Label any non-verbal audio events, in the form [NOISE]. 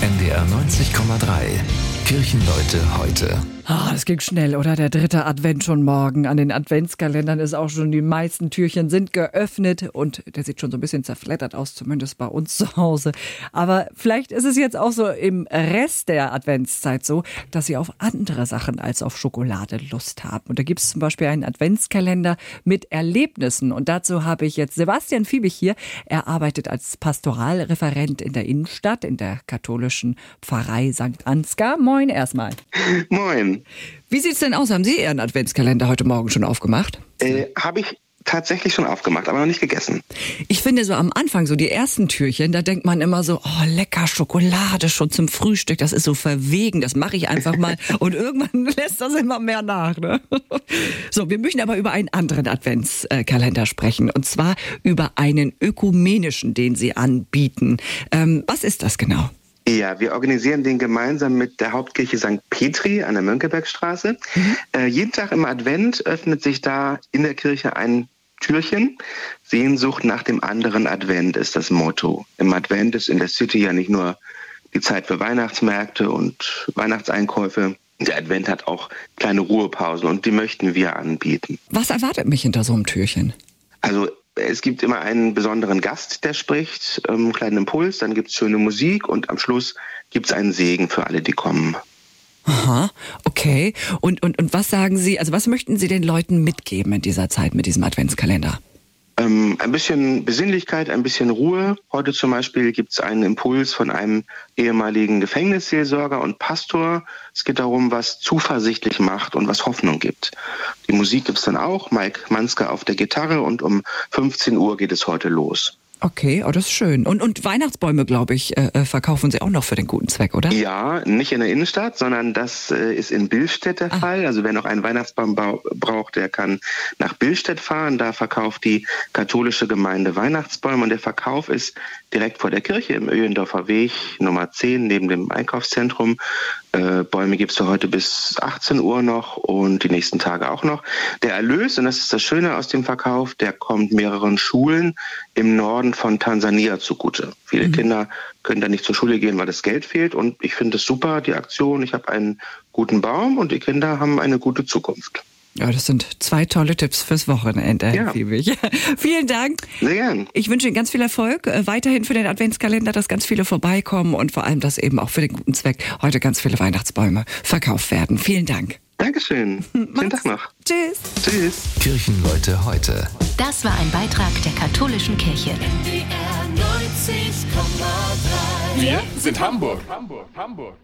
NDR 90,3. Kirchenleute heute. Ah, es ging schnell, oder? Der dritte Advent schon morgen. An den Adventskalendern ist auch schon, die meisten Türchen sind geöffnet und der sieht schon so ein bisschen zerfleddert aus, zumindest bei uns zu Hause. Aber vielleicht ist es jetzt auch so im Rest der Adventszeit so, dass Sie auf andere Sachen als auf Schokolade Lust haben. Und da gibt es zum Beispiel einen Adventskalender mit Erlebnissen. Und dazu habe ich jetzt Sebastian Fiebig hier. Er arbeitet als Pastoralreferent in der Innenstadt, in der katholischen Pfarrei St. Ansgar. Moin erstmal. [LAUGHS] Moin. Wie sieht's denn aus? Haben Sie Ihren Adventskalender heute Morgen schon aufgemacht? Äh, Habe ich tatsächlich schon aufgemacht, aber noch nicht gegessen. Ich finde so am Anfang, so die ersten Türchen, da denkt man immer so, oh, lecker Schokolade schon zum Frühstück, das ist so verwegen, das mache ich einfach mal. [LAUGHS] Und irgendwann [LAUGHS] lässt das immer mehr nach. Ne? So, wir möchten aber über einen anderen Adventskalender sprechen. Und zwar über einen ökumenischen, den Sie anbieten. Ähm, was ist das genau? Ja, wir organisieren den gemeinsam mit der Hauptkirche St. Petri an der Mönckebergstraße. Mhm. Äh, jeden Tag im Advent öffnet sich da in der Kirche ein Türchen. Sehnsucht nach dem anderen Advent ist das Motto. Im Advent ist in der City ja nicht nur die Zeit für Weihnachtsmärkte und Weihnachtseinkäufe. Der Advent hat auch kleine Ruhepausen und die möchten wir anbieten. Was erwartet mich hinter so einem Türchen? Also es gibt immer einen besonderen Gast, der spricht, ähm, einen kleinen Impuls, dann gibt es schöne Musik und am Schluss gibt es einen Segen für alle, die kommen. Aha, okay. Und, und, und was sagen Sie, also was möchten Sie den Leuten mitgeben in dieser Zeit mit diesem Adventskalender? Ähm, ein bisschen Besinnlichkeit, ein bisschen Ruhe. Heute zum Beispiel gibt es einen Impuls von einem ehemaligen Gefängnisseelsorger und Pastor. Es geht darum, was zuversichtlich macht und was Hoffnung gibt. Die Musik gibt es dann auch, Mike Manske auf der Gitarre und um 15 Uhr geht es heute los. Okay, oh, das ist schön. Und, und Weihnachtsbäume, glaube ich, äh, äh, verkaufen Sie auch noch für den guten Zweck, oder? Ja, nicht in der Innenstadt, sondern das äh, ist in Billstedt der ah. Fall. Also wer noch einen Weihnachtsbaum braucht, der kann nach Billstedt fahren. Da verkauft die katholische Gemeinde Weihnachtsbäume und der Verkauf ist direkt vor der Kirche im Öhendorfer Weg Nummer 10 neben dem Einkaufszentrum. Äh, Bäume gibt es für heute bis 18 Uhr noch und die nächsten Tage auch noch. Der Erlös, und das ist das Schöne aus dem Verkauf, der kommt mehreren Schulen im Norden von Tansania zugute. Viele mhm. Kinder können da nicht zur Schule gehen, weil das Geld fehlt. Und ich finde es super, die Aktion. Ich habe einen guten Baum und die Kinder haben eine gute Zukunft. Ja, das sind zwei tolle Tipps fürs Wochenende, ja. [LAUGHS] Vielen Dank. Sehr gern. Ich wünsche Ihnen ganz viel Erfolg äh, weiterhin für den Adventskalender, dass ganz viele vorbeikommen und vor allem, dass eben auch für den guten Zweck heute ganz viele Weihnachtsbäume verkauft werden. Vielen Dank. Dankeschön. [LAUGHS] Schönen Tag noch. Tschüss. Tschüss. Kirchenleute heute. Das war ein Beitrag der katholischen Kirche. Wir sind Hamburg. Hamburg. Hamburg.